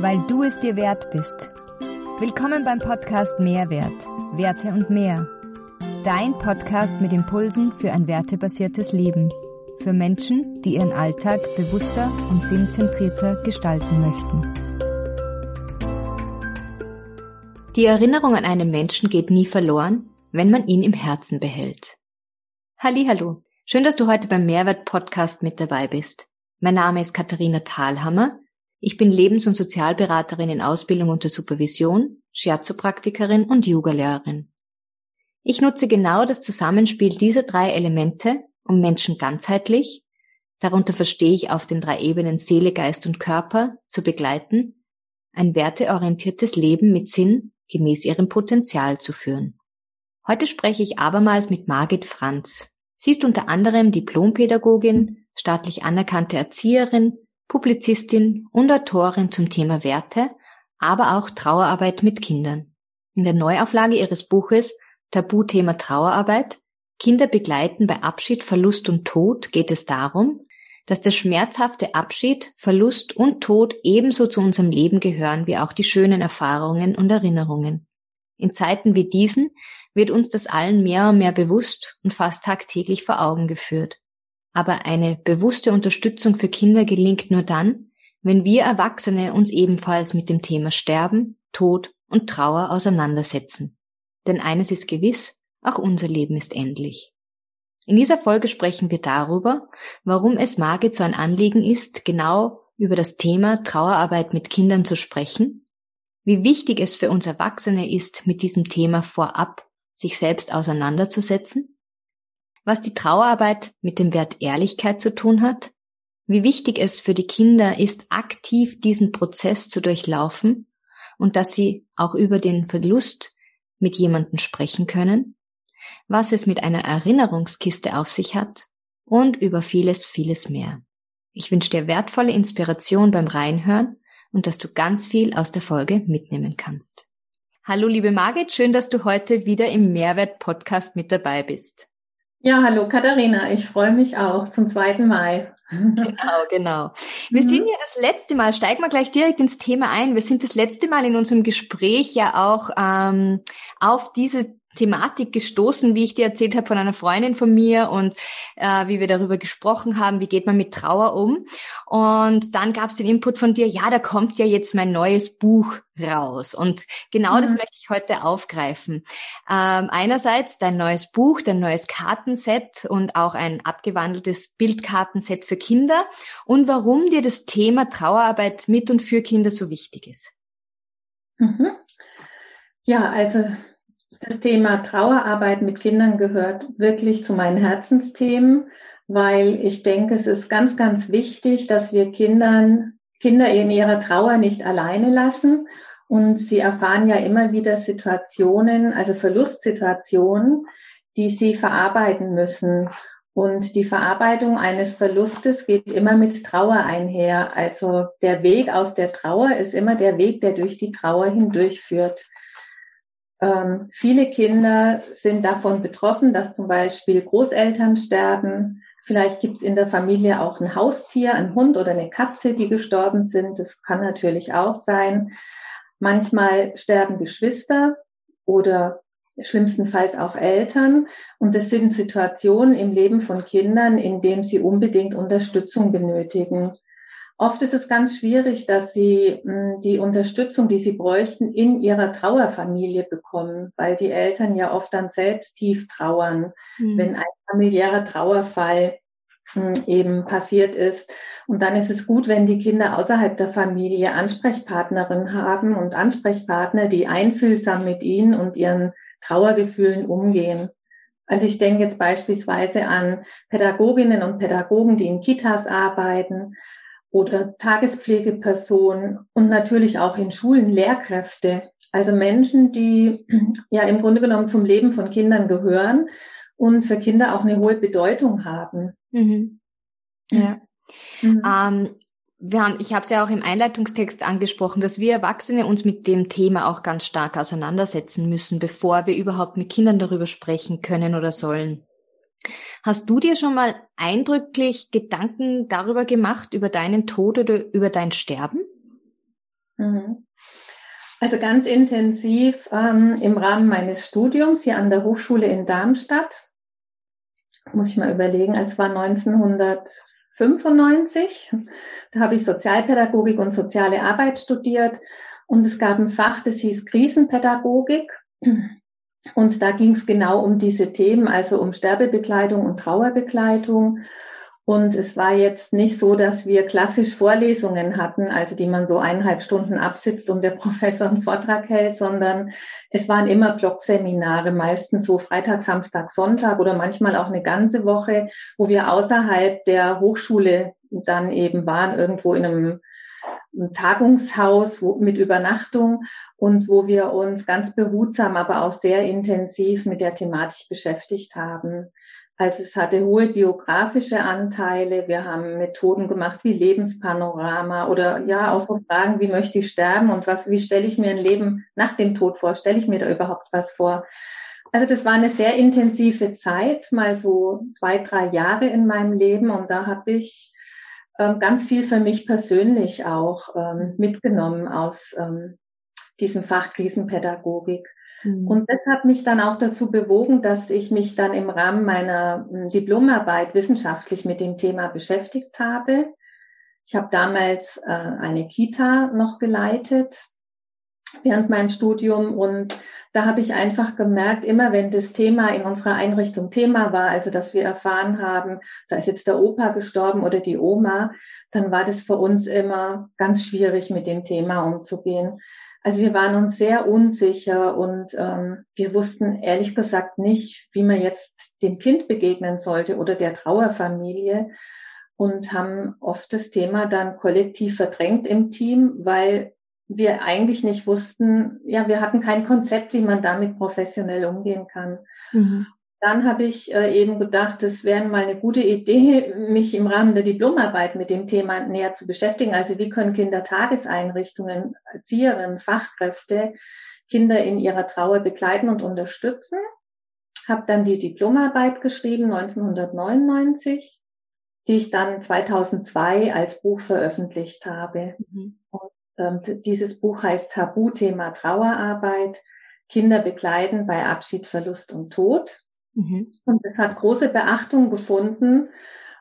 weil du es dir wert bist. Willkommen beim Podcast Mehrwert, Werte und mehr. Dein Podcast mit Impulsen für ein wertebasiertes Leben. Für Menschen, die ihren Alltag bewusster und sinnzentrierter gestalten möchten. Die Erinnerung an einen Menschen geht nie verloren, wenn man ihn im Herzen behält. Hallo, schön, dass du heute beim Mehrwert Podcast mit dabei bist. Mein Name ist Katharina Thalhammer. Ich bin Lebens- und Sozialberaterin in Ausbildung unter Supervision, Shiatsu-Praktikerin und Yoga-Lehrerin. Ich nutze genau das Zusammenspiel dieser drei Elemente, um Menschen ganzheitlich, darunter verstehe ich auf den drei Ebenen Seele, Geist und Körper, zu begleiten, ein werteorientiertes Leben mit Sinn gemäß ihrem Potenzial zu führen. Heute spreche ich abermals mit Margit Franz. Sie ist unter anderem Diplompädagogin, staatlich anerkannte Erzieherin, Publizistin und Autorin zum Thema Werte, aber auch Trauerarbeit mit Kindern. In der Neuauflage ihres Buches Tabuthema Trauerarbeit Kinder begleiten bei Abschied, Verlust und Tod geht es darum, dass der schmerzhafte Abschied, Verlust und Tod ebenso zu unserem Leben gehören wie auch die schönen Erfahrungen und Erinnerungen. In Zeiten wie diesen wird uns das allen mehr und mehr bewusst und fast tagtäglich vor Augen geführt. Aber eine bewusste Unterstützung für Kinder gelingt nur dann, wenn wir Erwachsene uns ebenfalls mit dem Thema Sterben, Tod und Trauer auseinandersetzen. Denn eines ist gewiss, auch unser Leben ist endlich. In dieser Folge sprechen wir darüber, warum es Margit so ein Anliegen ist, genau über das Thema Trauerarbeit mit Kindern zu sprechen, wie wichtig es für uns Erwachsene ist, mit diesem Thema vorab sich selbst auseinanderzusetzen, was die Trauerarbeit mit dem Wert Ehrlichkeit zu tun hat, wie wichtig es für die Kinder ist, aktiv diesen Prozess zu durchlaufen und dass sie auch über den Verlust mit jemandem sprechen können was es mit einer Erinnerungskiste auf sich hat und über vieles, vieles mehr. Ich wünsche dir wertvolle Inspiration beim Reinhören und dass du ganz viel aus der Folge mitnehmen kannst. Hallo liebe Margit, schön, dass du heute wieder im Mehrwert Podcast mit dabei bist. Ja, hallo Katharina, ich freue mich auch zum zweiten Mal. Genau, genau. Wir mhm. sind ja das letzte Mal, steigen wir gleich direkt ins Thema ein. Wir sind das letzte Mal in unserem Gespräch ja auch ähm, auf diese Thematik gestoßen, wie ich dir erzählt habe von einer Freundin von mir und äh, wie wir darüber gesprochen haben, wie geht man mit Trauer um. Und dann gab es den Input von dir, ja, da kommt ja jetzt mein neues Buch raus. Und genau mhm. das möchte ich heute aufgreifen. Ähm, einerseits dein neues Buch, dein neues Kartenset und auch ein abgewandeltes Bildkartenset für Kinder und warum dir das Thema Trauerarbeit mit und für Kinder so wichtig ist. Mhm. Ja, also das Thema Trauerarbeit mit Kindern gehört wirklich zu meinen Herzensthemen, weil ich denke, es ist ganz, ganz wichtig, dass wir Kindern, Kinder in ihrer Trauer nicht alleine lassen. Und sie erfahren ja immer wieder Situationen, also Verlustsituationen, die sie verarbeiten müssen. Und die Verarbeitung eines Verlustes geht immer mit Trauer einher. Also der Weg aus der Trauer ist immer der Weg, der durch die Trauer hindurchführt. Ähm, viele Kinder sind davon betroffen, dass zum Beispiel Großeltern sterben. Vielleicht gibt es in der Familie auch ein Haustier, ein Hund oder eine Katze, die gestorben sind. Das kann natürlich auch sein. Manchmal sterben Geschwister oder schlimmstenfalls auch Eltern. Und das sind Situationen im Leben von Kindern, in denen sie unbedingt Unterstützung benötigen. Oft ist es ganz schwierig, dass sie mh, hm, die Unterstützung, die sie bräuchten, in ihrer Trauerfamilie bekommen, weil die Eltern ja oft dann selbst tief trauern, mhm. wenn ein familiärer Trauerfall mh, hm, eben passiert ist. Und dann ist es gut, wenn die Kinder außerhalb der Familie Ansprechpartnerinnen haben und Ansprechpartner, die einfühlsam mit ihnen und ihren Trauergefühlen umgehen. Also ich denke jetzt beispielsweise an Pädagoginnen und Pädagogen, die in Kitas arbeiten oder Tagespflegepersonen und natürlich auch in Schulen Lehrkräfte. Also Menschen, die ja im Grunde genommen zum Leben von Kindern gehören und für Kinder auch eine hohe Bedeutung haben. Mhm. Ja. Mhm. Ähm, wir haben, ich habe es ja auch im Einleitungstext angesprochen, dass wir Erwachsene uns mit dem Thema auch ganz stark auseinandersetzen müssen, bevor wir überhaupt mit Kindern darüber sprechen können oder sollen. Hast du dir schon mal eindrücklich Gedanken darüber gemacht, über deinen Tod oder über dein Sterben? Mhm. Also ganz intensiv ähm, im Rahmen meines Studiums hier an der Hochschule in Darmstadt. Das muss ich mal überlegen, es war 1995. Da habe ich Sozialpädagogik und soziale Arbeit studiert und es gab ein Fach, das hieß Krisenpädagogik. Und da ging es genau um diese Themen, also um Sterbebekleidung und Trauerbekleidung. Und es war jetzt nicht so, dass wir klassisch Vorlesungen hatten, also die man so eineinhalb Stunden absitzt und der Professor einen Vortrag hält, sondern es waren immer Blogseminare, meistens so Freitag, Samstag, Sonntag oder manchmal auch eine ganze Woche, wo wir außerhalb der Hochschule dann eben waren, irgendwo in einem Tagungshaus wo, mit Übernachtung und wo wir uns ganz behutsam, aber auch sehr intensiv mit der Thematik beschäftigt haben. Also es hatte hohe biografische Anteile. Wir haben Methoden gemacht wie Lebenspanorama oder ja auch so Fragen, wie möchte ich sterben und was, wie stelle ich mir ein Leben nach dem Tod vor? Stelle ich mir da überhaupt was vor? Also das war eine sehr intensive Zeit, mal so zwei, drei Jahre in meinem Leben und da habe ich ganz viel für mich persönlich auch ähm, mitgenommen aus ähm, diesem Fach Krisenpädagogik. Mhm. Und das hat mich dann auch dazu bewogen, dass ich mich dann im Rahmen meiner hm, Diplomarbeit wissenschaftlich mit dem Thema beschäftigt habe. Ich habe damals äh, eine Kita noch geleitet während meinem Studium und da habe ich einfach gemerkt, immer wenn das Thema in unserer Einrichtung Thema war, also dass wir erfahren haben, da ist jetzt der Opa gestorben oder die Oma, dann war das für uns immer ganz schwierig, mit dem Thema umzugehen. Also wir waren uns sehr unsicher und ähm, wir wussten ehrlich gesagt nicht, wie man jetzt dem Kind begegnen sollte oder der Trauerfamilie und haben oft das Thema dann kollektiv verdrängt im Team, weil wir eigentlich nicht wussten, ja, wir hatten kein Konzept, wie man damit professionell umgehen kann. Mhm dann habe ich äh, eben gedacht, es wäre mal eine gute Idee, mich im Rahmen der Diplomarbeit mit dem Thema näher zu beschäftigen. Also wie können Kindertageseinrichtungen, Erzieherinnen, Fachkräfte Kinder in ihrer Trauer begleiten und unterstützen. Habe dann die Diplomarbeit geschrieben 1999, die ich dann 2002 als Buch veröffentlicht habe. Mhm. Und, ähm, dieses Buch heißt Tabuthema Trauerarbeit. Kinder begleiten bei Abschied, Verlust und Tod. Mhm. Und es hat große Beachtung gefunden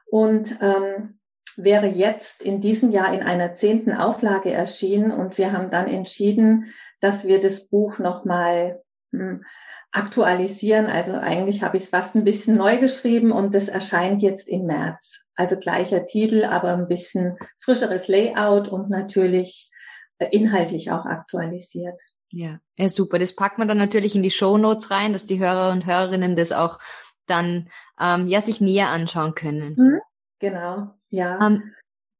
und ähm, wäre jetzt in diesem Jahr in einer zehnten Auflage erschienen. Und wir haben dann entschieden, dass wir das Buch nochmal hm, aktualisieren. Also eigentlich habe ich es fast ein bisschen neu geschrieben und das erscheint jetzt im März. Also gleicher Titel, aber ein bisschen frischeres Layout und natürlich inhaltlich auch aktualisiert. Ja, ja, super. Das packt man dann natürlich in die Show Notes rein, dass die Hörer und Hörerinnen das auch dann ähm, ja sich näher anschauen können. Mhm, genau, ja. Ähm,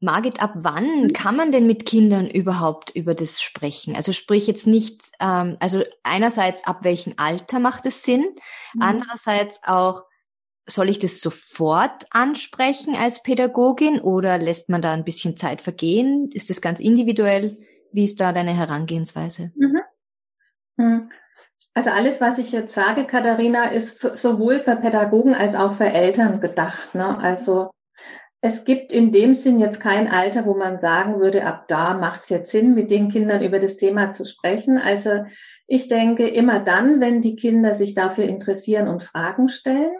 Margit, ab wann mhm. kann man denn mit Kindern überhaupt über das sprechen? Also sprich jetzt nicht, ähm, also einerseits ab welchem Alter macht es Sinn, mhm. andererseits auch, soll ich das sofort ansprechen als Pädagogin oder lässt man da ein bisschen Zeit vergehen? Ist das ganz individuell? Wie ist da deine Herangehensweise? Mhm. Hm. Also alles, was ich jetzt sage, Katharina, ist sowohl für Pädagogen als auch für Eltern gedacht. Ne? Also es gibt in dem Sinn jetzt kein Alter, wo man sagen würde, ab da macht es jetzt Sinn, mit den Kindern über das Thema zu sprechen. Also ich denke immer dann, wenn die Kinder sich dafür interessieren und Fragen stellen.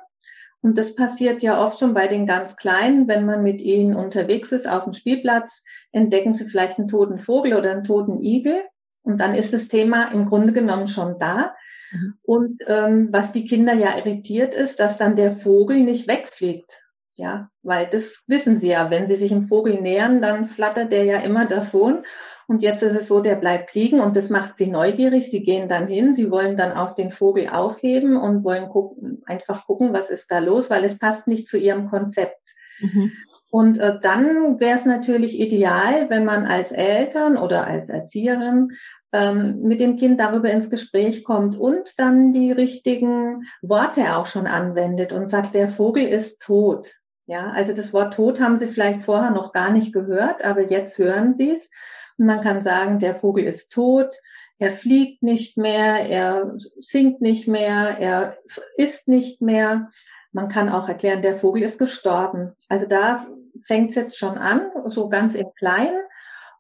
Und das passiert ja oft schon bei den ganz Kleinen, wenn man mit ihnen unterwegs ist auf dem Spielplatz, entdecken sie vielleicht einen toten Vogel oder einen toten Igel. Und dann ist das Thema im Grunde genommen schon da. Mhm. Und ähm, was die Kinder ja irritiert ist, dass dann der Vogel nicht wegfliegt. Ja, weil das wissen sie ja. Wenn sie sich im Vogel nähern, dann flattert der ja immer davon. Und jetzt ist es so, der bleibt liegen und das macht sie neugierig. Sie gehen dann hin, sie wollen dann auch den Vogel aufheben und wollen gucken, einfach gucken, was ist da los, weil es passt nicht zu ihrem Konzept. Mhm. Und äh, dann wäre es natürlich ideal, wenn man als Eltern oder als Erzieherin ähm, mit dem Kind darüber ins Gespräch kommt und dann die richtigen Worte auch schon anwendet und sagt, der Vogel ist tot. Ja, also das Wort tot haben Sie vielleicht vorher noch gar nicht gehört, aber jetzt hören Sie es. Und man kann sagen, der Vogel ist tot, er fliegt nicht mehr, er singt nicht mehr, er isst nicht mehr. Man kann auch erklären, der Vogel ist gestorben. Also da fängt es jetzt schon an, so ganz im Kleinen.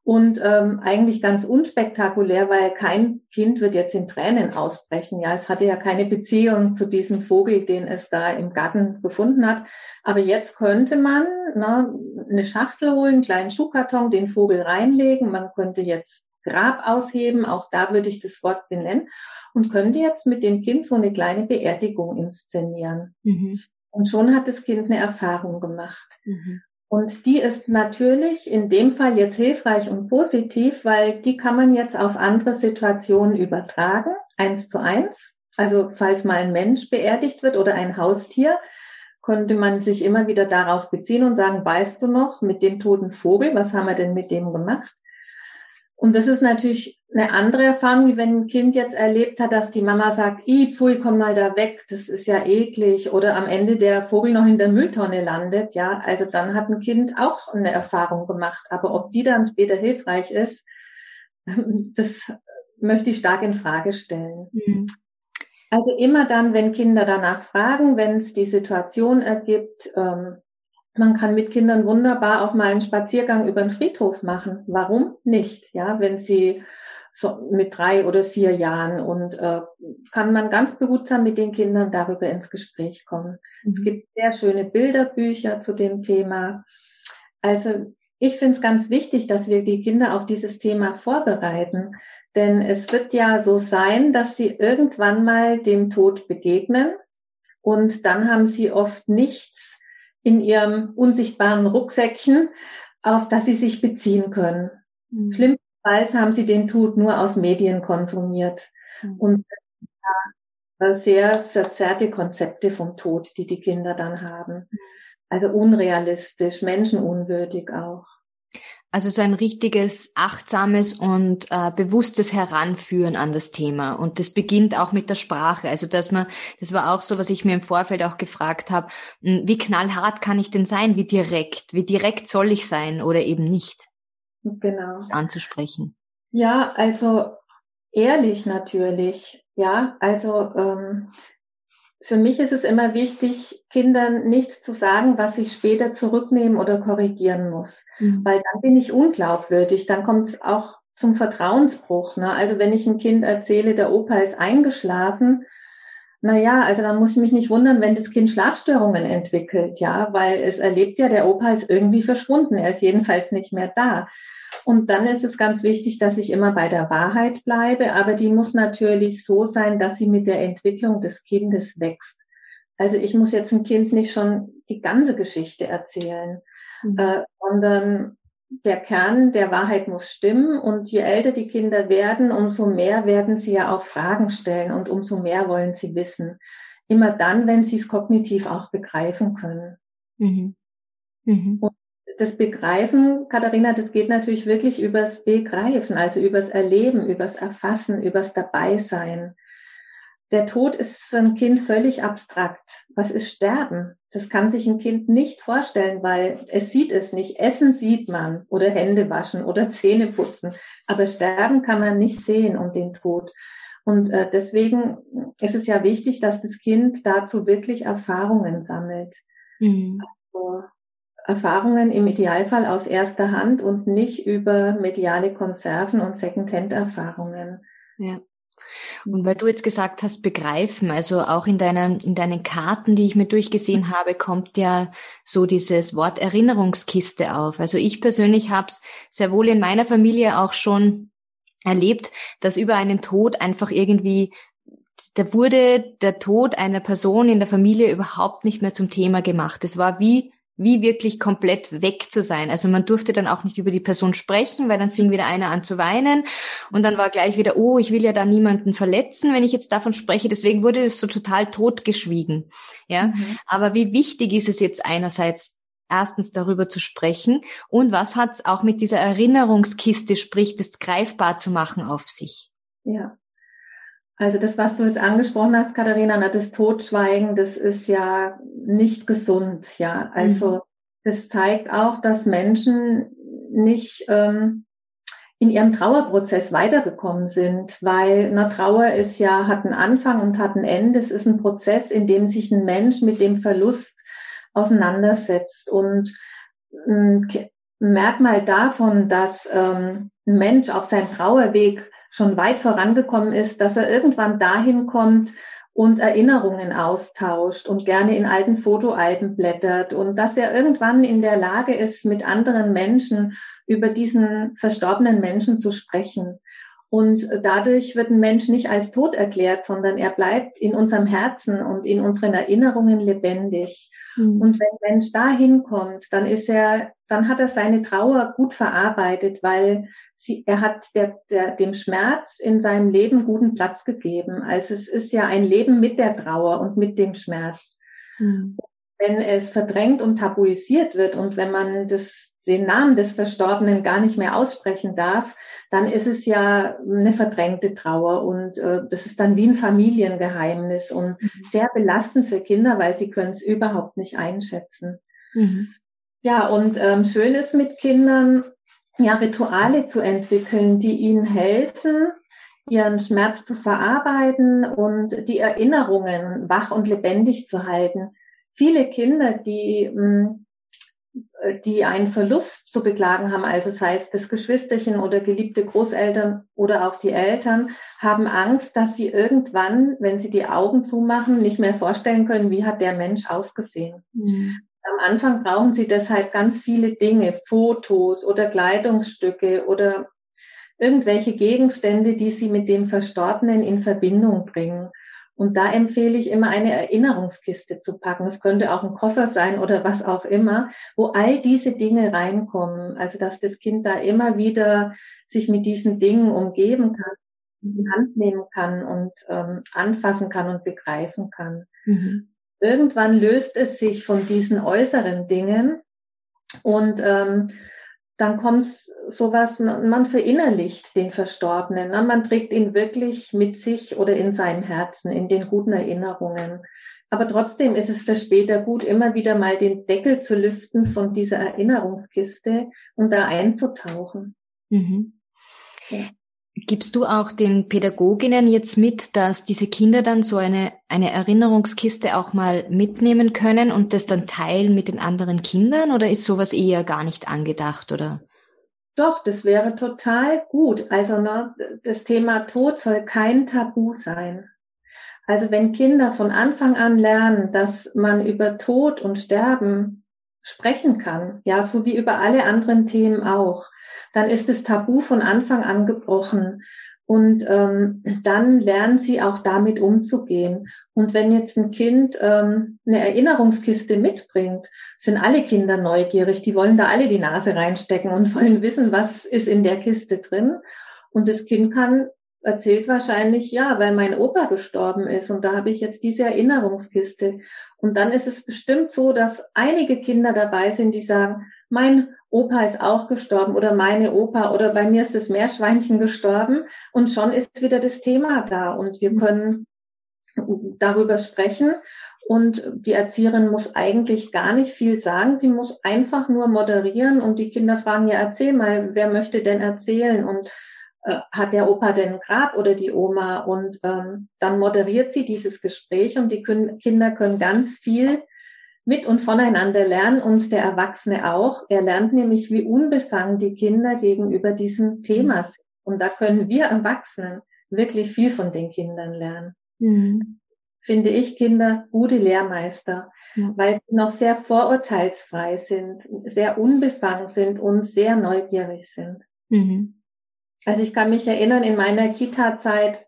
Und ähm, eigentlich ganz unspektakulär, weil kein Kind wird jetzt in Tränen ausbrechen. Ja, es hatte ja keine Beziehung zu diesem Vogel, den es da im Garten gefunden hat. Aber jetzt könnte man ne, eine Schachtel holen, einen kleinen Schuhkarton, den Vogel reinlegen. Man könnte jetzt Grab ausheben, auch da würde ich das Wort benennen, und könnte jetzt mit dem Kind so eine kleine Beerdigung inszenieren. Mhm. Und schon hat das Kind eine Erfahrung gemacht. Mhm. Und die ist natürlich in dem Fall jetzt hilfreich und positiv, weil die kann man jetzt auf andere Situationen übertragen, eins zu eins. Also falls mal ein Mensch beerdigt wird oder ein Haustier, konnte man sich immer wieder darauf beziehen und sagen, weißt du noch, mit dem toten Vogel, was haben wir denn mit dem gemacht? Und das ist natürlich eine andere Erfahrung, wie wenn ein Kind jetzt erlebt hat, dass die Mama sagt, i, pfui, komm mal da weg, das ist ja eklig. Oder am Ende der Vogel noch in der Mülltonne landet, ja. Also dann hat ein Kind auch eine Erfahrung gemacht. Aber ob die dann später hilfreich ist, das möchte ich stark in Frage stellen. Mhm. Also immer dann, wenn Kinder danach fragen, wenn es die Situation ergibt, ähm, man kann mit Kindern wunderbar auch mal einen Spaziergang über den Friedhof machen. Warum nicht? Ja, wenn sie so mit drei oder vier Jahren und äh, kann man ganz behutsam mit den Kindern darüber ins Gespräch kommen. Mhm. Es gibt sehr schöne Bilderbücher zu dem Thema. Also ich finde es ganz wichtig, dass wir die Kinder auf dieses Thema vorbereiten, denn es wird ja so sein, dass sie irgendwann mal dem Tod begegnen und dann haben sie oft nichts in ihrem unsichtbaren Rucksäckchen, auf das sie sich beziehen können. Mhm. Schlimmstenfalls haben sie den Tod nur aus Medien konsumiert. Mhm. Und sehr verzerrte Konzepte vom Tod, die die Kinder dann haben. Also unrealistisch, menschenunwürdig auch. Also so ein richtiges achtsames und äh, bewusstes Heranführen an das Thema. Und das beginnt auch mit der Sprache. Also dass man, das war auch so, was ich mir im Vorfeld auch gefragt habe, hm, wie knallhart kann ich denn sein? Wie direkt? Wie direkt soll ich sein oder eben nicht? Genau. Anzusprechen. Ja, also ehrlich natürlich. Ja, also ähm, für mich ist es immer wichtig, Kindern nichts zu sagen, was ich später zurücknehmen oder korrigieren muss. Mhm. Weil dann bin ich unglaubwürdig. Dann kommt es auch zum Vertrauensbruch. Ne? Also wenn ich ein Kind erzähle, der Opa ist eingeschlafen, na ja, also dann muss ich mich nicht wundern, wenn das Kind Schlafstörungen entwickelt, ja, weil es erlebt ja, der Opa ist irgendwie verschwunden. Er ist jedenfalls nicht mehr da. Und dann ist es ganz wichtig, dass ich immer bei der Wahrheit bleibe, aber die muss natürlich so sein, dass sie mit der Entwicklung des Kindes wächst. Also ich muss jetzt ein Kind nicht schon die ganze Geschichte erzählen, mhm. äh, sondern der Kern der Wahrheit muss stimmen und je älter die Kinder werden, umso mehr werden sie ja auch Fragen stellen und umso mehr wollen sie wissen. Immer dann, wenn sie es kognitiv auch begreifen können. Mhm. Mhm. Und das Begreifen, Katharina, das geht natürlich wirklich übers Begreifen, also übers Erleben, übers Erfassen, übers Dabeisein. Der Tod ist für ein Kind völlig abstrakt. Was ist Sterben? Das kann sich ein Kind nicht vorstellen, weil es sieht es nicht. Essen sieht man oder Hände waschen oder Zähne putzen. Aber Sterben kann man nicht sehen um den Tod. Und äh, deswegen ist es ja wichtig, dass das Kind dazu wirklich Erfahrungen sammelt. Mhm. Also, Erfahrungen im Idealfall aus erster Hand und nicht über mediale Konserven und Secondhand-Erfahrungen. Ja. Und weil du jetzt gesagt hast, begreifen, also auch in deinen, in deinen Karten, die ich mir durchgesehen habe, kommt ja so dieses Wort Erinnerungskiste auf. Also ich persönlich habe es sehr wohl in meiner Familie auch schon erlebt, dass über einen Tod einfach irgendwie da wurde der Tod einer Person in der Familie überhaupt nicht mehr zum Thema gemacht. Es war wie wie wirklich komplett weg zu sein. Also man durfte dann auch nicht über die Person sprechen, weil dann fing wieder einer an zu weinen und dann war gleich wieder, oh, ich will ja da niemanden verletzen, wenn ich jetzt davon spreche. Deswegen wurde das so total totgeschwiegen. Ja, mhm. aber wie wichtig ist es jetzt einerseits erstens darüber zu sprechen und was hat es auch mit dieser Erinnerungskiste, sprich das greifbar zu machen auf sich? Ja, also das, was du jetzt angesprochen hast, Katharina, na, das Totschweigen, das ist ja nicht gesund, ja. Also mhm. das zeigt auch, dass Menschen nicht ähm, in ihrem Trauerprozess weitergekommen sind, weil eine Trauer ist ja, hat einen Anfang und hat ein Ende. Es ist ein Prozess, in dem sich ein Mensch mit dem Verlust auseinandersetzt. Und ähm, ein Merkmal davon, dass ähm, ein Mensch auf seinem Trauerweg schon weit vorangekommen ist, dass er irgendwann dahin kommt und Erinnerungen austauscht und gerne in alten Fotoalben blättert und dass er irgendwann in der Lage ist, mit anderen Menschen über diesen verstorbenen Menschen zu sprechen. Und dadurch wird ein Mensch nicht als tot erklärt, sondern er bleibt in unserem Herzen und in unseren Erinnerungen lebendig. Mhm. Und wenn ein Mensch da hinkommt, dann ist er, dann hat er seine Trauer gut verarbeitet, weil sie, er hat der, der, dem Schmerz in seinem Leben guten Platz gegeben. Also es ist ja ein Leben mit der Trauer und mit dem Schmerz. Mhm. Wenn es verdrängt und tabuisiert wird und wenn man das den Namen des Verstorbenen gar nicht mehr aussprechen darf, dann ist es ja eine verdrängte Trauer und äh, das ist dann wie ein Familiengeheimnis und mhm. sehr belastend für Kinder, weil sie können es überhaupt nicht einschätzen. Mhm. Ja, und ähm, schön ist mit Kindern ja Rituale zu entwickeln, die ihnen helfen, ihren Schmerz zu verarbeiten und die Erinnerungen wach und lebendig zu halten. Viele Kinder, die mh, hm, die einen Verlust zu beklagen haben, also das heißt das Geschwisterchen oder geliebte Großeltern oder auch die Eltern, haben Angst, dass sie irgendwann, wenn sie die Augen zumachen, nicht mehr vorstellen können, wie hat der Mensch ausgesehen. Mhm. Am Anfang brauchen sie deshalb ganz viele Dinge, Fotos oder Kleidungsstücke oder irgendwelche Gegenstände, die sie mit dem Verstorbenen in Verbindung bringen. Und da empfehle ich immer eine Erinnerungskiste zu packen. Es könnte auch ein Koffer sein oder was auch immer, wo all diese Dinge reinkommen. Also dass das Kind da immer wieder sich mit diesen Dingen umgeben kann, in die Hand nehmen kann und ähm, anfassen kann und begreifen kann. Mhm. Irgendwann löst es sich von diesen äußeren Dingen und ähm, dann kommt sowas, man verinnerlicht den Verstorbenen, ne? man trägt ihn wirklich mit sich oder in seinem Herzen, in den guten Erinnerungen. Aber trotzdem ist es für später gut, immer wieder mal den Deckel zu lüften von dieser Erinnerungskiste und da einzutauchen. Mhm. Ja. Gibst du auch den Pädagoginnen jetzt mit, dass diese Kinder dann so eine, eine Erinnerungskiste auch mal mitnehmen können und das dann teilen mit den anderen Kindern oder ist sowas eher gar nicht angedacht oder? Doch, das wäre total gut. Also ne, das Thema Tod soll kein Tabu sein. Also wenn Kinder von Anfang an lernen, dass man über Tod und Sterben sprechen kann, ja, so wie über alle anderen Themen auch, dann ist das Tabu von Anfang an gebrochen. Und ähm, dann lernen sie auch damit umzugehen. Und wenn jetzt ein Kind ähm, eine Erinnerungskiste mitbringt, sind alle Kinder neugierig. Die wollen da alle die Nase reinstecken und wollen wissen, was ist in der Kiste drin. Und das Kind kann erzählt wahrscheinlich, ja, weil mein Opa gestorben ist und da habe ich jetzt diese Erinnerungskiste. Und dann ist es bestimmt so, dass einige Kinder dabei sind, die sagen, mein Opa ist auch gestorben oder meine Opa oder bei mir ist das Meerschweinchen gestorben und schon ist wieder das Thema da und wir mhm. können darüber sprechen und die Erzieherin muss eigentlich gar nicht viel sagen. Sie muss einfach nur moderieren und die Kinder fragen, ja, erzähl mal, wer möchte denn erzählen und äh, hat der Opa denn Grab oder die Oma? Und ähm, dann moderiert sie dieses Gespräch und die können, Kinder können ganz viel mit und voneinander lernen und der Erwachsene auch. Er lernt nämlich, wie unbefangen die Kinder gegenüber diesem Thema sind. Und da können wir Erwachsenen wirklich viel von den Kindern lernen. Mhm. Finde ich Kinder gute Lehrmeister, ja. weil sie noch sehr vorurteilsfrei sind, sehr unbefangen sind und sehr neugierig sind. Mhm. Also ich kann mich erinnern, in meiner Kita-Zeit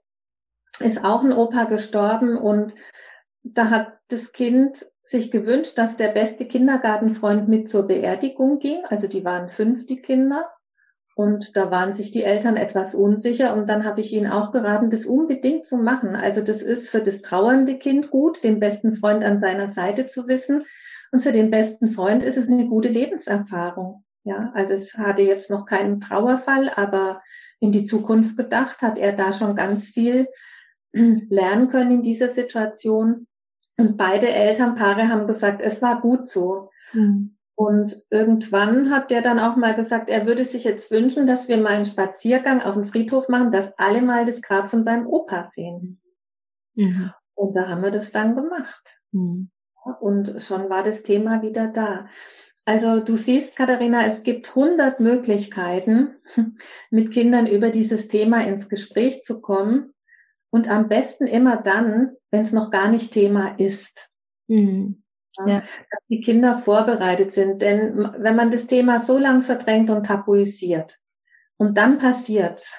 ist auch ein Opa gestorben und da hat das Kind sich gewünscht, dass der beste Kindergartenfreund mit zur Beerdigung ging. Also die waren fünf, die Kinder. Und da waren sich die Eltern etwas unsicher. Und dann habe ich ihnen auch geraten, das unbedingt zu machen. Also das ist für das trauernde Kind gut, den besten Freund an seiner Seite zu wissen. Und für den besten Freund ist es eine gute Lebenserfahrung. Ja, also es hatte jetzt noch keinen Trauerfall, aber in die Zukunft gedacht hat er da schon ganz viel lernen können in dieser Situation. Und beide Elternpaare haben gesagt, es war gut so. Mhm. Und irgendwann hat der dann auch mal gesagt, er würde sich jetzt wünschen, dass wir mal einen Spaziergang auf den Friedhof machen, dass alle mal das Grab von seinem Opa sehen. Mhm. Und da haben wir das dann gemacht. Mhm. Und schon war das Thema wieder da. Also du siehst, Katharina, es gibt hundert Möglichkeiten, mit Kindern über dieses Thema ins Gespräch zu kommen. Und am besten immer dann, wenn es noch gar nicht Thema ist. Mhm. Ja. Dass die Kinder vorbereitet sind. Denn wenn man das Thema so lang verdrängt und tabuisiert und dann passiert's,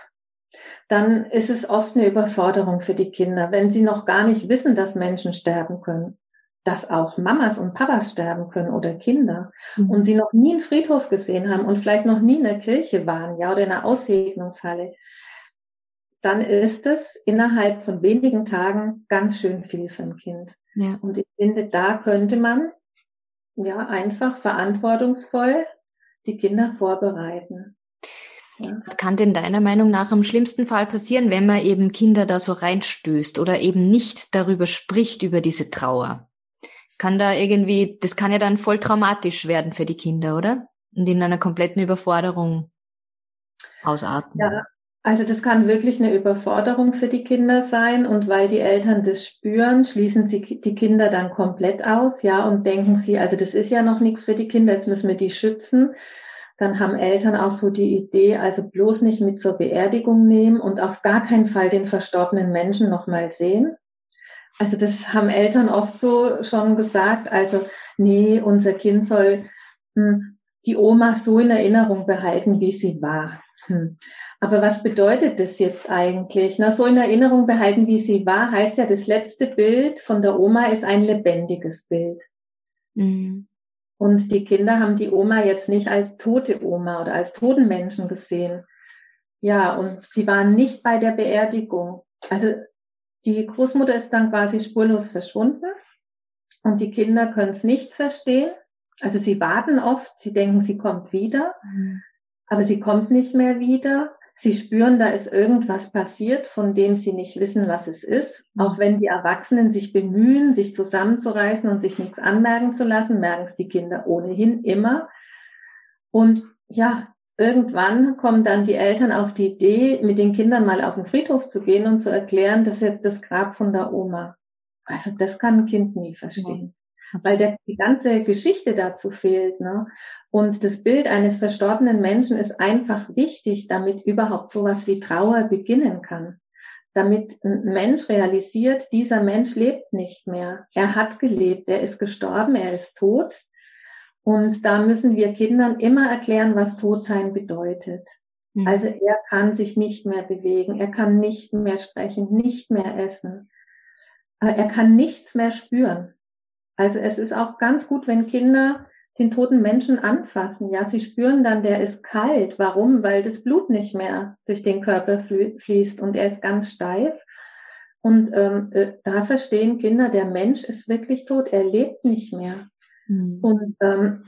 dann ist es oft eine Überforderung für die Kinder, wenn sie noch gar nicht wissen, dass Menschen sterben können dass auch Mamas und Papas sterben können oder Kinder mhm. und sie noch nie einen Friedhof gesehen haben und vielleicht noch nie in der Kirche waren, ja, oder in einer Aussegnungshalle, dann ist es innerhalb von wenigen Tagen ganz schön viel für ein Kind. Ja. Und ich finde, da könnte man ja einfach verantwortungsvoll die Kinder vorbereiten. Ja. Was kann denn deiner Meinung nach am schlimmsten Fall passieren, wenn man eben Kinder da so reinstößt oder eben nicht darüber spricht, über diese Trauer? kann da irgendwie, das kann ja dann voll traumatisch werden für die Kinder, oder? Und in einer kompletten Überforderung ausarten. Ja, also das kann wirklich eine Überforderung für die Kinder sein und weil die Eltern das spüren, schließen sie die Kinder dann komplett aus, ja, und denken sie, also das ist ja noch nichts für die Kinder, jetzt müssen wir die schützen. Dann haben Eltern auch so die Idee, also bloß nicht mit zur Beerdigung nehmen und auf gar keinen Fall den verstorbenen Menschen nochmal sehen. Also das haben Eltern oft so schon gesagt. Also nee, unser Kind soll hm, die Oma so in Erinnerung behalten, wie sie war. Hm. Aber was bedeutet das jetzt eigentlich? Na, so in Erinnerung behalten, wie sie war, heißt ja, das letzte Bild von der Oma ist ein lebendiges Bild. Mhm. Und die Kinder haben die Oma jetzt nicht als tote Oma oder als toten Menschen gesehen. Ja, und sie waren nicht bei der Beerdigung. Also die Großmutter ist dann quasi spurlos verschwunden und die Kinder können es nicht verstehen. Also sie warten oft, sie denken, sie kommt wieder, mhm. aber sie kommt nicht mehr wieder. Sie spüren, da ist irgendwas passiert, von dem sie nicht wissen, was es ist. Auch wenn die Erwachsenen sich bemühen, sich zusammenzureißen und sich nichts anmerken zu lassen, merken es die Kinder ohnehin immer. Und ja, irgendwann kommen dann die Eltern auf die Idee, mit den Kindern mal auf den Friedhof zu gehen und zu erklären, das ist jetzt das Grab von der Oma. Also das kann ein Kind nie verstehen. Weil der, die ganze Geschichte dazu fehlt. Ne? Und das Bild eines verstorbenen Menschen ist einfach wichtig, damit überhaupt sowas wie Trauer beginnen kann. Damit ein Mensch realisiert, dieser Mensch lebt nicht mehr. Er hat gelebt, er ist gestorben, er ist tot. Und da müssen wir Kindern immer erklären, was Todsein bedeutet. Mhm. Also er kann sich nicht mehr bewegen, er kann nicht mehr sprechen, nicht mehr essen. Äh, er kann nichts mehr spüren. Also es ist auch ganz gut, wenn Kinder den toten Menschen anfassen. Ja, sie spüren dann, der ist kalt. Warum? Weil das Blut nicht mehr durch den Körper fließt und er ist ganz steif. Und ähm, äh, da verstehen Kinder, der Mensch ist wirklich tot, er lebt nicht mehr. Mhm. Und ähm,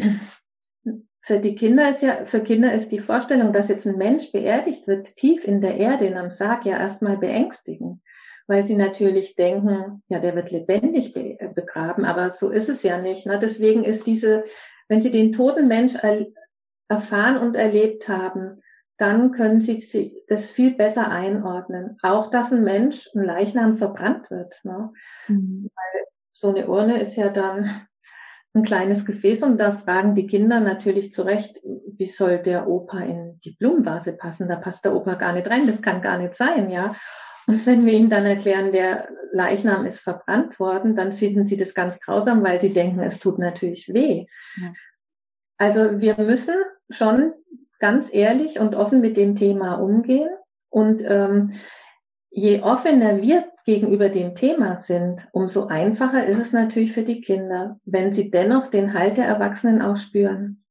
für die Kinder ist ja, für Kinder ist die Vorstellung, dass jetzt ein Mensch beerdigt wird, tief in der Erde in einem Sarg ja erstmal beängstigend, weil sie natürlich denken, ja, der wird lebendig be äh, begraben, aber so ist es ja nicht. Ne? Deswegen ist diese, wenn sie den toten Mensch er erfahren und erlebt haben, dann können sie das viel besser einordnen. Auch, dass ein Mensch, ein Leichnam verbrannt wird. Ne? Mhm. Weil so eine Urne ist ja dann ein kleines Gefäß und da fragen die Kinder natürlich zurecht, wie soll der Opa in die Blumenvase passen? Da passt der Opa gar nicht rein, das kann gar nicht sein, ja. Und wenn wir ihnen dann erklären, der Leichnam ist verbrannt worden, dann finden sie das ganz grausam, weil sie denken, es tut natürlich weh. Ja. Also wir müssen schon ganz ehrlich und offen mit dem Thema umgehen. Und ähm, je offener wir gegenüber dem Thema sind, umso einfacher ist es natürlich für die Kinder, wenn sie dennoch den Halt der Erwachsenen auch spüren.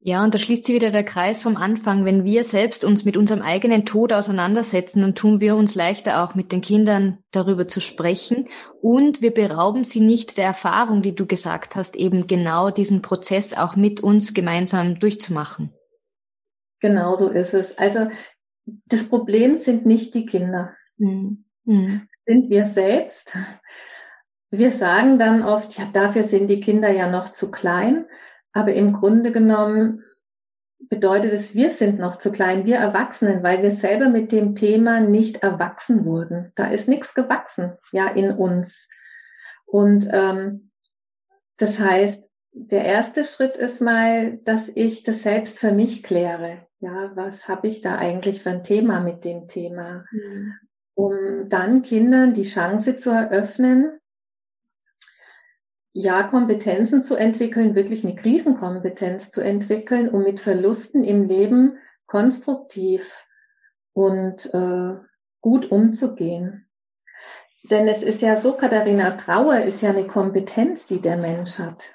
Ja, und da schließt sich wieder der Kreis vom Anfang. Wenn wir selbst uns mit unserem eigenen Tod auseinandersetzen, dann tun wir uns leichter auch mit den Kindern darüber zu sprechen und wir berauben sie nicht der Erfahrung, die du gesagt hast, eben genau diesen Prozess auch mit uns gemeinsam durchzumachen. Genau so ist es. Also das Problem sind nicht die Kinder. Mhm. Mhm. Sind wir selbst. Wir sagen dann oft, ja, dafür sind die Kinder ja noch zu klein. Aber im Grunde genommen bedeutet es, wir sind noch zu klein, wir Erwachsenen, weil wir selber mit dem Thema nicht erwachsen wurden. Da ist nichts gewachsen, ja, in uns. Und ähm, das heißt, der erste Schritt ist mal, dass ich das selbst für mich kläre. Ja, was habe ich da eigentlich für ein Thema mit dem Thema? Mhm. Um dann Kindern die Chance zu eröffnen, ja, Kompetenzen zu entwickeln, wirklich eine Krisenkompetenz zu entwickeln, um mit Verlusten im Leben konstruktiv und äh, gut umzugehen. Denn es ist ja so, Katharina, Trauer ist ja eine Kompetenz, die der Mensch hat.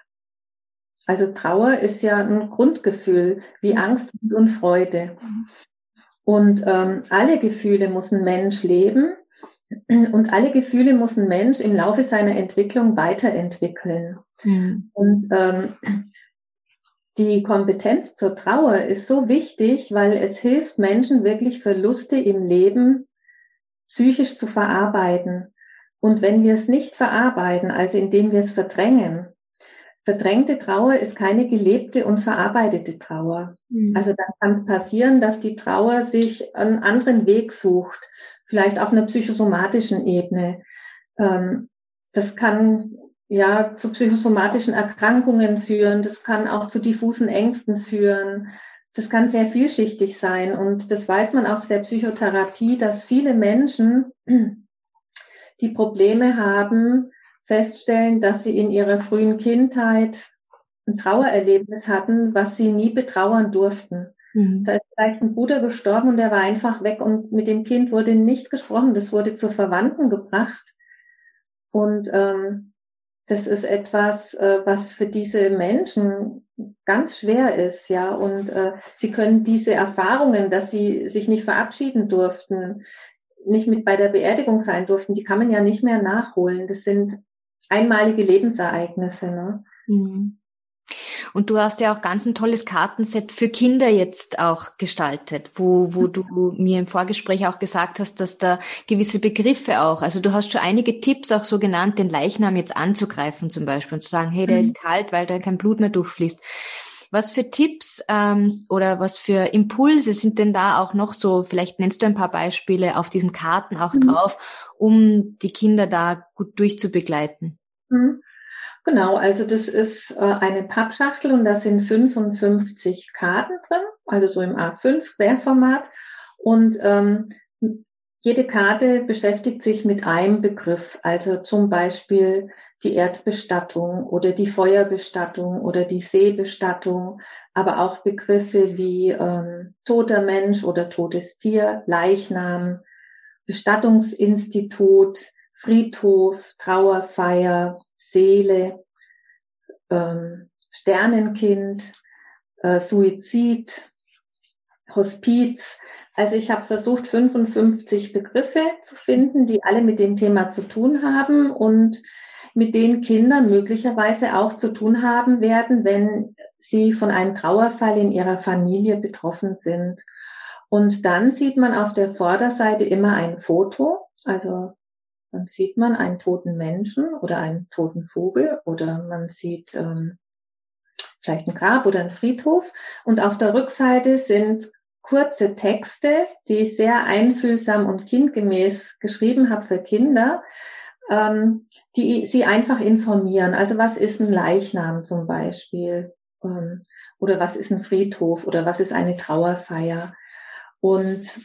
Also Trauer ist ja ein Grundgefühl wie Angst und Freude. Und ähm, alle Gefühle muss ein Mensch leben und alle Gefühle muss ein Mensch im Laufe seiner Entwicklung weiterentwickeln. Mhm. Und ähm, die Kompetenz zur Trauer ist so wichtig, weil es hilft Menschen wirklich Verluste im Leben psychisch zu verarbeiten. Und wenn wir es nicht verarbeiten, also indem wir es verdrängen, verdrängte Trauer ist keine gelebte und verarbeitete Trauer. Mhm. Also dann kann es passieren, dass die Trauer sich einen anderen Weg sucht, vielleicht auf einer psychosomatischen Ebene. Ähm, das kann ja zu psychosomatischen Erkrankungen führen, das kann auch zu diffusen Ängsten führen. Das kann sehr vielschichtig sein und das weiß man aus der Psychotherapie, dass viele Menschen, die Probleme haben, feststellen, dass sie in ihrer frühen Kindheit ein Trauererlebnis hatten, was sie nie betrauern durften. Mhm. Da ist vielleicht ein Bruder gestorben und der war einfach weg und mit dem Kind wurde nicht gesprochen. Das wurde zu Verwandten gebracht. Und ähm, das ist etwas, äh, was für diese Menschen ganz schwer ist, ja. Und äh, sie können diese Erfahrungen, dass sie sich nicht verabschieden durften, nicht mit bei der Beerdigung sein durften, die kann man ja nicht mehr nachholen. Das sind einmalige Lebensereignisse. Ne? Mhm. Und du hast ja auch ganz ein tolles Kartenset für Kinder jetzt auch gestaltet, wo, wo du mir im Vorgespräch auch gesagt hast, dass da gewisse Begriffe auch, also du hast schon einige Tipps auch so genannt, den Leichnam jetzt anzugreifen zum Beispiel und zu sagen, hey, der mhm. ist kalt, weil da kein Blut mehr durchfließt. Was für Tipps ähm, oder was für Impulse sind denn da auch noch so, vielleicht nennst du ein paar Beispiele auf diesen Karten auch mhm. drauf, um die Kinder da gut durchzubegleiten? Mhm. Genau, also das ist äh, eine Pappschachtel und da sind 55 Karten drin, also so im A5 Querformat. Und ähm, jede Karte beschäftigt sich mit einem Begriff, also zum Beispiel die Erdbestattung oder die Feuerbestattung oder die Seebestattung, aber auch Begriffe wie ähm, toter Mensch oder totes Tier, Leichnam, Bestattungsinstitut, Friedhof, Trauerfeier, Seele, ähm, Sternenkind, äh, Suizid, Hospiz. Also ich habe versucht, 55 Begriffe zu finden, die alle mit dem Thema zu tun haben und mit denen Kinder möglicherweise auch zu tun haben werden, wenn sie von einem Trauerfall in ihrer Familie betroffen sind. Und dann sieht man auf der Vorderseite immer ein Foto, also dann sieht man einen toten Menschen oder einen toten Vogel oder man sieht ähm, vielleicht ein Grab oder ein Friedhof. Und auf der Rückseite sind kurze Texte, die ich sehr einfühlsam und kindgemäß geschrieben habe für Kinder, ähm, die sie einfach informieren. Also was ist ein Leichnam zum Beispiel? Ähm, oder was ist ein Friedhof? Oder was ist eine Trauerfeier? Und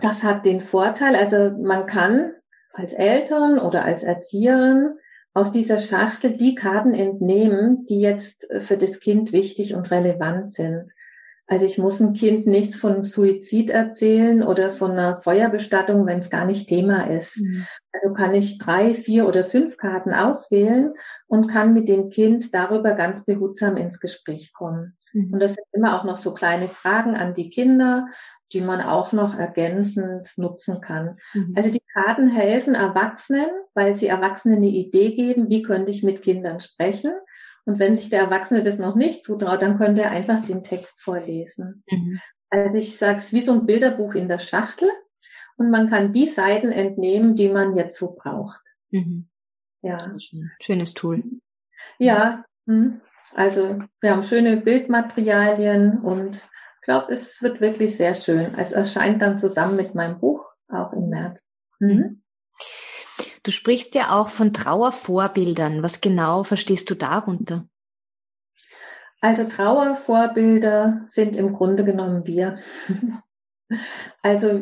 das hat den Vorteil, also man kann als Eltern oder als Erzieherin aus dieser Schachtel die Karten entnehmen, die jetzt äh, für das Kind wichtig und relevant sind. Also ich muss ein Kind nichts von Suizid erzählen oder von einer Feuerbestattung, wenn es gar nicht Thema ist. Mhm. Also kann ich drei, vier oder fünf Karten auswählen und kann mit dem Kind darüber ganz behutsam ins Gespräch kommen. Mhm. Und das sind immer auch noch so kleine Fragen an die Kinder, die man auch noch ergänzend nutzen kann. Mhm. Also die Karten helfen Erwachsenen, weil sie Erwachsenen eine Idee geben, wie könnte ich mit Kindern sprechen. Und wenn sich der Erwachsene das noch nicht zutraut, dann könnte er einfach den Text vorlesen. Mhm. Also ich sage es wie so ein Bilderbuch in der Schachtel und man kann die Seiten entnehmen, die man jetzt so braucht. Mhm. Ja. Schönes Tool. Ja, hm. also wir haben schöne Bildmaterialien und glaube, es wird wirklich sehr schön. Es erscheint dann zusammen mit meinem Buch auch im März. Mhm. Du sprichst ja auch von Trauervorbildern. Was genau verstehst du darunter? Also Trauervorbilder sind im Grunde genommen wir. also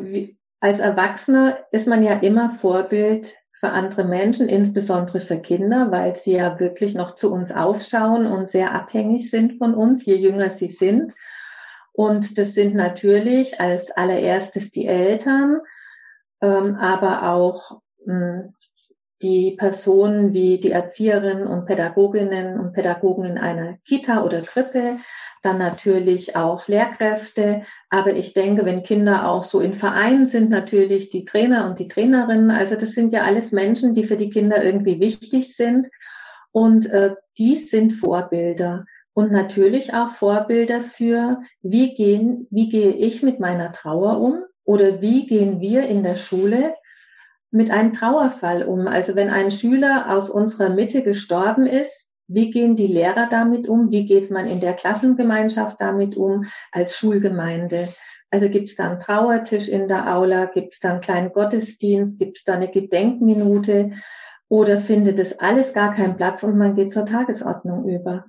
als Erwachsener ist man ja immer Vorbild für andere Menschen, insbesondere für Kinder, weil sie ja wirklich noch zu uns aufschauen und sehr abhängig sind von uns, je jünger sie sind. Und das sind natürlich als allererstes die Eltern, ähm, aber auch hm, die Personen wie die Erzieherinnen und Pädagoginnen und Pädagogen in einer Kita oder Krippe, dann natürlich auch Lehrkräfte. Aber ich denke, wenn Kinder auch so in Vereinen sind, natürlich die Trainer und die Trainerinnen. Also das sind ja alles Menschen, die für die Kinder irgendwie wichtig sind. Und äh, die sind Vorbilder. Und natürlich auch Vorbilder für, wie gehen, wie gehe ich mit meiner Trauer um? Oder wie gehen wir in der Schule mit einem Trauerfall um? Also wenn ein Schüler aus unserer Mitte gestorben ist, wie gehen die Lehrer damit um? Wie geht man in der Klassengemeinschaft damit um als Schulgemeinde? Also gibt es da einen Trauertisch in der Aula? Gibt es da einen kleinen Gottesdienst? Gibt es da eine Gedenkminute? Oder findet es alles gar keinen Platz und man geht zur Tagesordnung über?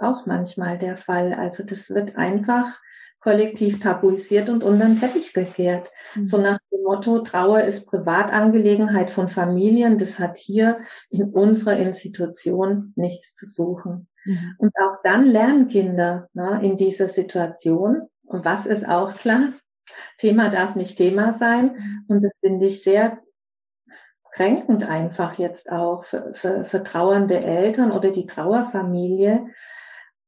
Auch manchmal der Fall. Also das wird einfach kollektiv tabuisiert und unter den Teppich gekehrt. Mhm. So nach dem Motto, Trauer ist Privatangelegenheit von Familien, das hat hier in unserer Institution nichts zu suchen. Mhm. Und auch dann lernen Kinder ne, in dieser Situation, und was ist auch klar, Thema darf nicht Thema sein. Mhm. Und das finde ich sehr kränkend einfach jetzt auch für, für, für trauernde Eltern oder die Trauerfamilie,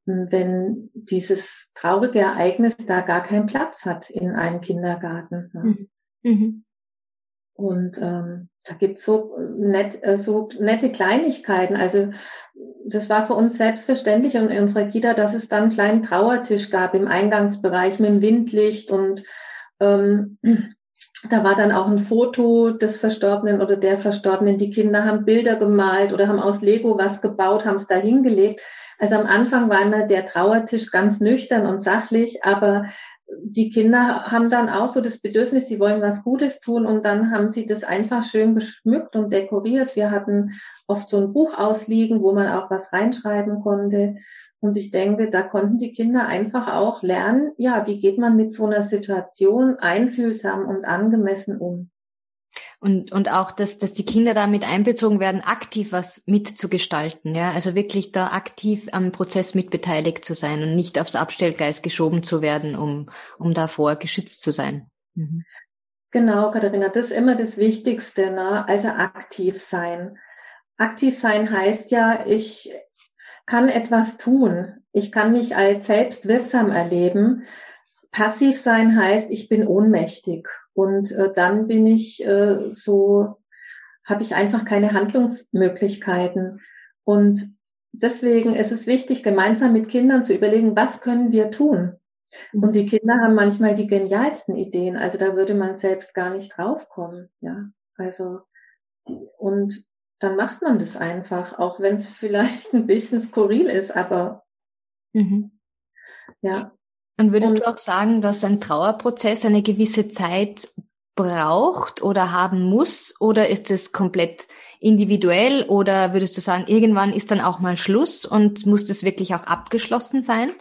wenn dieses traurige Ereignis da gar keinen Platz hat in einem Kindergarten. Ne? Mhm. mhm. Und ähm, da gibt's so, nett, äh, so nette Kleinigkeiten. Also das war für uns selbstverständlich in unserer Kita, dass es dann einen kleinen Trauertisch gab im Eingangsbereich mit dem Windlicht und ähm, da war dann auch ein Foto des Verstorbenen oder der Verstorbenen. Die Kinder haben Bilder gemalt oder haben aus Lego was gebaut, haben es da hingelegt. Also am Anfang war immer der Trauertisch ganz nüchtern und sachlich, aber die Kinder haben dann auch so das Bedürfnis, sie wollen was Gutes tun und dann haben sie das einfach schön geschmückt und dekoriert. Wir hatten oft so ein Buch ausliegen, wo man auch was reinschreiben konnte. Und ich denke, da konnten die Kinder einfach auch lernen, ja, wie geht man mit so einer Situation einfühlsam und angemessen um. Und, und auch, dass, dass die Kinder damit einbezogen werden, aktiv was mitzugestalten, ja. Also wirklich da aktiv am Prozess mitbeteiligt zu sein und nicht aufs Abstellgeist geschoben zu werden, um, um davor geschützt zu sein. Mhm. Genau, Katharina, das ist immer das Wichtigste, ne? Also aktiv sein. Aktiv sein heißt ja, ich kann etwas tun. Ich kann mich als selbst wirksam erleben. Passiv sein heißt, ich bin ohnmächtig und äh, dann bin ich äh, so, habe ich einfach keine Handlungsmöglichkeiten. Und deswegen ist es wichtig, gemeinsam mit Kindern zu überlegen, was können wir tun? Mhm. Und die Kinder haben manchmal die genialsten Ideen. Also da würde man selbst gar nicht draufkommen. Ja, also die, und dann macht man das einfach, auch wenn es vielleicht ein bisschen skurril ist, aber mhm. ja. Und würdest und, du auch sagen, dass ein Trauerprozess eine gewisse Zeit braucht oder haben muss? Oder ist es komplett individuell? Oder würdest du sagen, irgendwann ist dann auch mal Schluss und muss das wirklich auch abgeschlossen sein?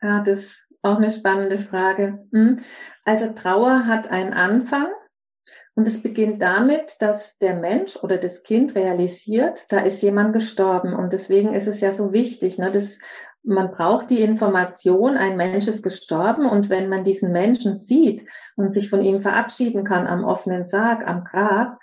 Ja, das ist auch eine spannende Frage. Hm. Also Trauer hat einen Anfang und es beginnt damit, dass der Mensch oder das Kind realisiert, da ist jemand gestorben. Und deswegen ist es ja so wichtig, ne, dass man braucht die Information, ein Mensch ist gestorben und wenn man diesen Menschen sieht und sich von ihm verabschieden kann am offenen Sarg, am Grab,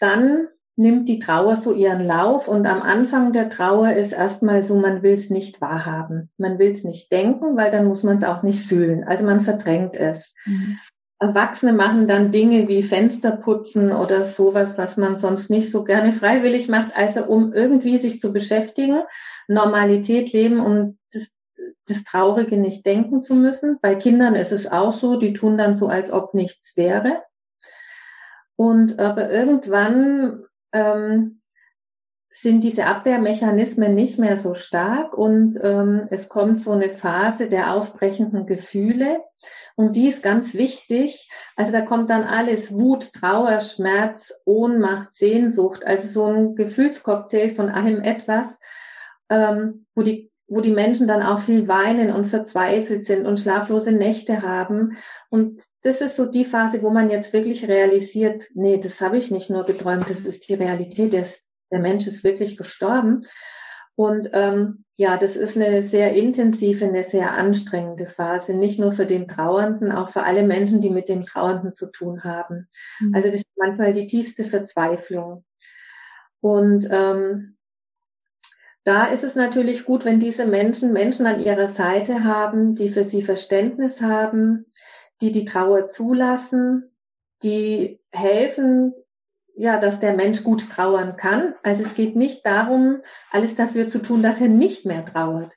dann nimmt die Trauer so ihren Lauf und am Anfang der Trauer ist erstmal so, man will es nicht wahrhaben. Man will es nicht denken, weil dann muss man es auch nicht fühlen. Also man verdrängt es. Mhm. Erwachsene machen dann Dinge wie Fenster putzen oder sowas, was man sonst nicht so gerne freiwillig macht, also um irgendwie sich zu beschäftigen, Normalität leben, um das, das Traurige nicht denken zu müssen. Bei Kindern ist es auch so, die tun dann so, als ob nichts wäre. Und aber irgendwann ähm, sind diese Abwehrmechanismen nicht mehr so stark und ähm, es kommt so eine Phase der aufbrechenden Gefühle und die ist ganz wichtig. Also da kommt dann alles Wut, Trauer, Schmerz, Ohnmacht, Sehnsucht, also so ein Gefühlscocktail von allem etwas, ähm, wo die wo die Menschen dann auch viel weinen und verzweifelt sind und schlaflose Nächte haben. Und das ist so die Phase, wo man jetzt wirklich realisiert, nee, das habe ich nicht nur geträumt, das ist die Realität, der, der Mensch ist wirklich gestorben. Und ähm, ja, das ist eine sehr intensive, eine sehr anstrengende Phase, nicht nur für den Trauernden, auch für alle Menschen, die mit dem Trauernden zu tun haben. Mhm. Also das ist manchmal die tiefste Verzweiflung. Und ähm, da ist es natürlich gut, wenn diese Menschen Menschen an ihrer Seite haben, die für sie Verständnis haben, die die Trauer zulassen, die helfen, ja, dass der Mensch gut trauern kann. Also es geht nicht darum, alles dafür zu tun, dass er nicht mehr trauert.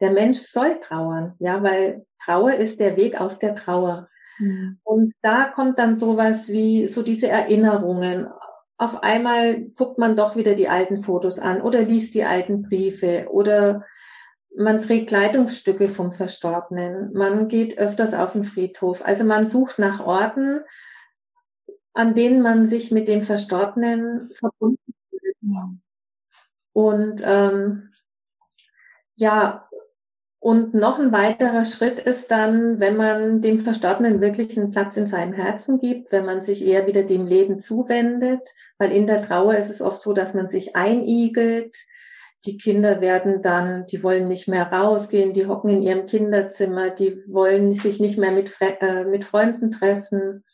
Der Mensch soll trauern, ja, weil Trauer ist der Weg aus der Trauer. Mhm. Und da kommt dann sowas wie so diese Erinnerungen. Auf einmal guckt man doch wieder die alten Fotos an oder liest die alten Briefe oder man trägt Kleidungsstücke vom Verstorbenen. Man geht öfters auf den Friedhof. Also man sucht nach Orten, an denen man sich mit dem Verstorbenen verbunden fühlt. Und ähm, ja, und noch ein weiterer Schritt ist dann, wenn man dem Verstorbenen wirklich einen Platz in seinem Herzen gibt, wenn man sich eher wieder dem Leben zuwendet, weil in der Trauer ist es oft so, dass man sich einigelt. Die Kinder werden dann, die wollen nicht mehr rausgehen, die hocken in ihrem Kinderzimmer, die wollen sich nicht mehr mit, äh, mit Freunden treffen.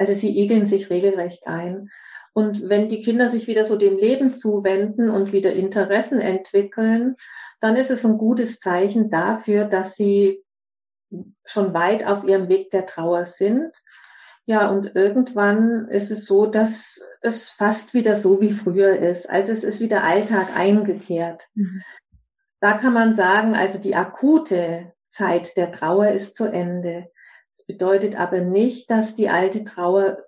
Also sie igeln sich regelrecht ein. Und wenn die Kinder sich wieder so dem Leben zuwenden und wieder Interessen entwickeln, dann ist es ein gutes Zeichen dafür, dass sie schon weit auf ihrem Weg der Trauer sind. Ja, und irgendwann ist es so, dass es fast wieder so wie früher ist. Also es ist wieder Alltag eingekehrt. Mhm. Da kann man sagen, also die akute Zeit der Trauer ist zu Ende bedeutet aber nicht, dass die alte Trauer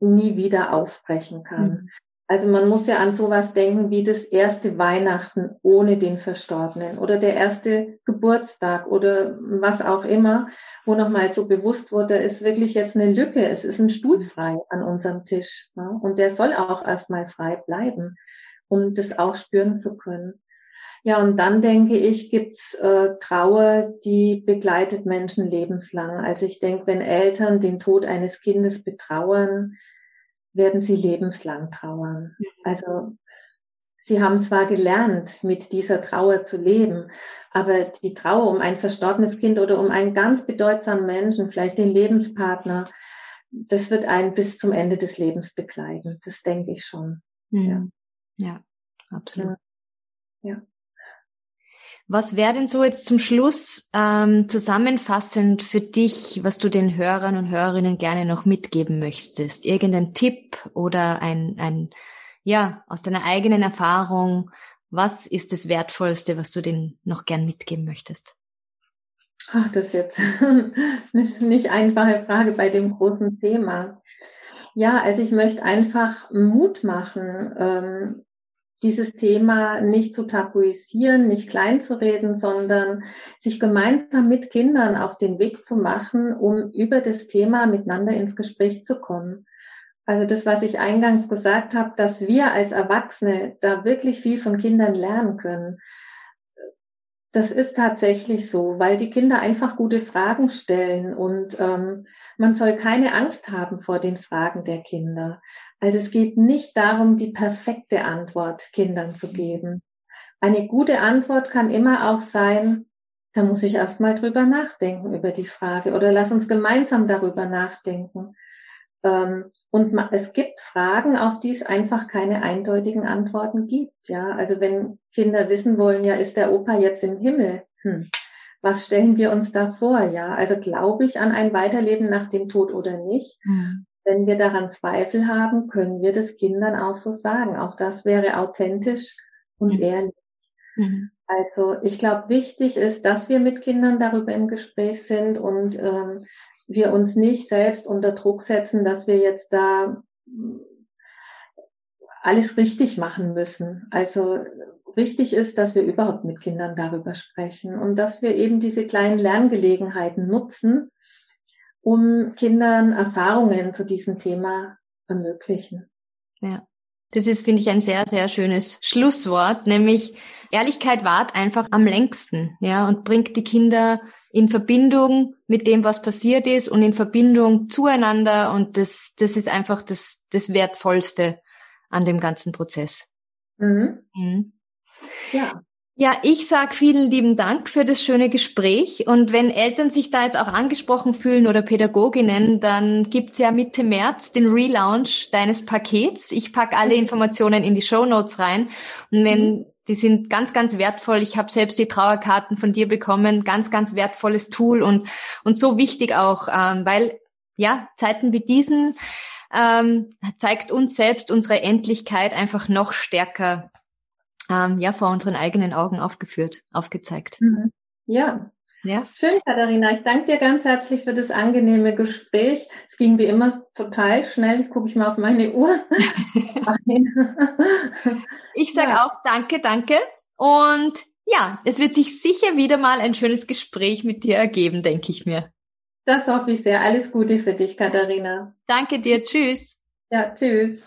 nie wieder aufbrechen kann. Mhm. Also man muss ja an sowas denken wie das erste Weihnachten ohne den Verstorbenen oder der erste Geburtstag oder was auch immer, wo nochmal so bewusst wurde, ist wirklich jetzt eine Lücke. Es ist ein Stuhl frei an unserem Tisch. Ja? Und der soll auch erstmal frei bleiben, um das auch spüren zu können. Ja, und dann denke ich, gibt's äh, Trauer, die begleitet Menschen lebenslang. Also ich denke, wenn Eltern den Tod eines Kindes betrauern, werden sie lebenslang trauern. Mhm. Also sie haben zwar gelernt, mit dieser Trauer zu leben, aber die Trauer um ein verstorbenes Kind oder um einen ganz bedeutsamen Menschen, vielleicht den Lebenspartner, das wird einen bis zum Ende des Lebens begleiten. Das denke ich schon. Mhm. Ja. ja, absolut. ja. ja. Was wäre denn so jetzt zum Schluss ähm, zusammenfassend für dich, was du den Hörern und Hörerinnen gerne noch mitgeben möchtest? Irgendein Tipp oder ein, ein ja, aus deiner eigenen Erfahrung, was ist das Wertvollste, was du denen noch gern mitgeben möchtest? Ach, das ist jetzt nicht, nicht einfache Frage bei dem großen Thema. Ja, also ich möchte einfach Mut machen, ähm, dieses Thema nicht zu tabuisieren, nicht klein zu reden, sondern sich gemeinsam mit Kindern auf den Weg zu machen, um über das Thema miteinander ins Gespräch zu kommen. Also das, was ich eingangs gesagt habe, dass wir als Erwachsene da wirklich viel von Kindern lernen können. Das ist tatsächlich so, weil die Kinder einfach gute Fragen stellen und ähm, man soll keine Angst haben vor den Fragen der Kinder. Also es geht nicht darum, die perfekte Antwort Kindern zu geben. Eine gute Antwort kann immer auch sein, da muss ich erst mal drüber nachdenken über die Frage oder lass uns gemeinsam darüber nachdenken. Ähm, und es gibt Fragen, auf die es einfach keine eindeutigen Antworten gibt. Ja, also wenn Kinder wissen wollen, ja, ist der Opa jetzt im Himmel? Hm. Was stellen wir uns da vor? Ja, also glaube ich an ein Weiterleben nach dem Tod oder nicht? Mhm. Wenn wir daran Zweifel haben, können wir das Kindern auch so sagen. Auch das wäre authentisch und mhm. ehrlich. Mhm. Also ich glaube, wichtig ist, dass wir mit Kindern darüber im Gespräch sind und ähm, wir uns nicht selbst unter Druck setzen, dass wir jetzt da alles richtig machen müssen. Also wichtig ist, dass wir überhaupt mit Kindern darüber sprechen und dass wir eben diese kleinen Lerngelegenheiten nutzen, um Kindern Erfahrungen zu diesem Thema ermöglichen. Ja. Das ist, finde ich, ein sehr, sehr schönes Schlusswort, nämlich Ehrlichkeit wahrt einfach am längsten, ja, und bringt die Kinder in Verbindung mit dem, was passiert ist und in Verbindung zueinander und das, das ist einfach das, das Wertvollste an dem ganzen Prozess. Mhm. Mhm. Ja. Ja, ich sag vielen lieben Dank für das schöne Gespräch. Und wenn Eltern sich da jetzt auch angesprochen fühlen oder Pädagoginnen, dann gibt's ja Mitte März den Relaunch deines Pakets. Ich pack alle Informationen in die Show Notes rein. Und wenn mhm. die sind ganz, ganz wertvoll. Ich habe selbst die Trauerkarten von dir bekommen. Ganz, ganz wertvolles Tool und, und so wichtig auch, ähm, weil ja, Zeiten wie diesen ähm, zeigt uns selbst unsere Endlichkeit einfach noch stärker ähm, ja vor unseren eigenen Augen aufgeführt, aufgezeigt. Mhm. Ja. Ja. Schön, Katharina. Ich danke dir ganz herzlich für das angenehme Gespräch. Es ging wie immer total schnell. Ich gucke ich mal auf meine Uhr. ich sage ja. auch danke, danke. Und ja, es wird sich sicher wieder mal ein schönes Gespräch mit dir ergeben, denke ich mir. Das hoffe ich sehr. Alles Gute für dich, Katharina. Danke dir. Tschüss. Ja, tschüss.